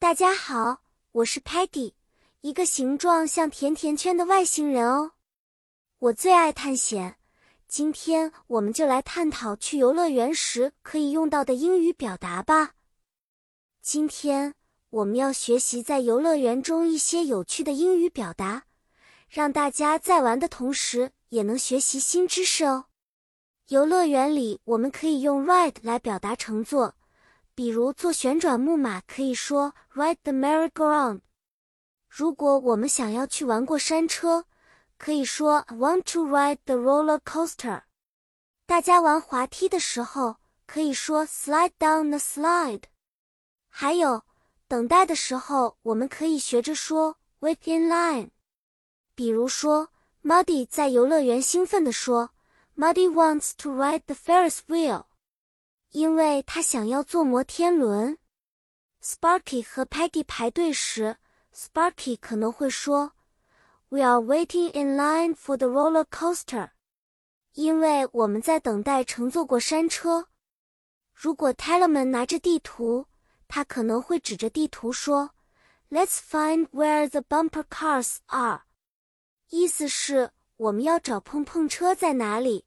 大家好，我是 Patty，一个形状像甜甜圈的外星人哦。我最爱探险，今天我们就来探讨去游乐园时可以用到的英语表达吧。今天我们要学习在游乐园中一些有趣的英语表达，让大家在玩的同时也能学习新知识哦。游乐园里我们可以用 ride 来表达乘坐。比如坐旋转木马可以说 ride the merry-go-round。如果我们想要去玩过山车，可以说 I want to ride the roller coaster。大家玩滑梯的时候可以说 slide down the slide。还有等待的时候，我们可以学着说 wait in line。比如说 Muddy 在游乐园兴奋地说 Muddy wants to ride the Ferris wheel。因为他想要坐摩天轮。Sparky 和 Peggy 排队时，Sparky 可能会说：“We are waiting in line for the roller coaster。”因为我们在等待乘坐过山车。如果 Tellerman 拿着地图，他可能会指着地图说：“Let's find where the bumper cars are。”意思是我们要找碰碰车在哪里。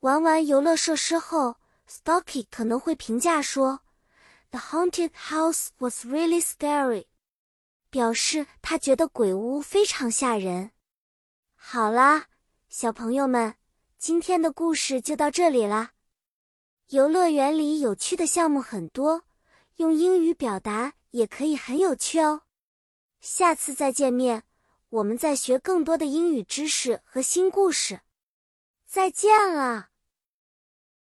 玩完游乐设施后。Stocky 可能会评价说：“The haunted house was really scary。”表示他觉得鬼屋非常吓人。好啦，小朋友们，今天的故事就到这里啦。游乐园里有趣的项目很多，用英语表达也可以很有趣哦。下次再见面，我们再学更多的英语知识和新故事。再见了。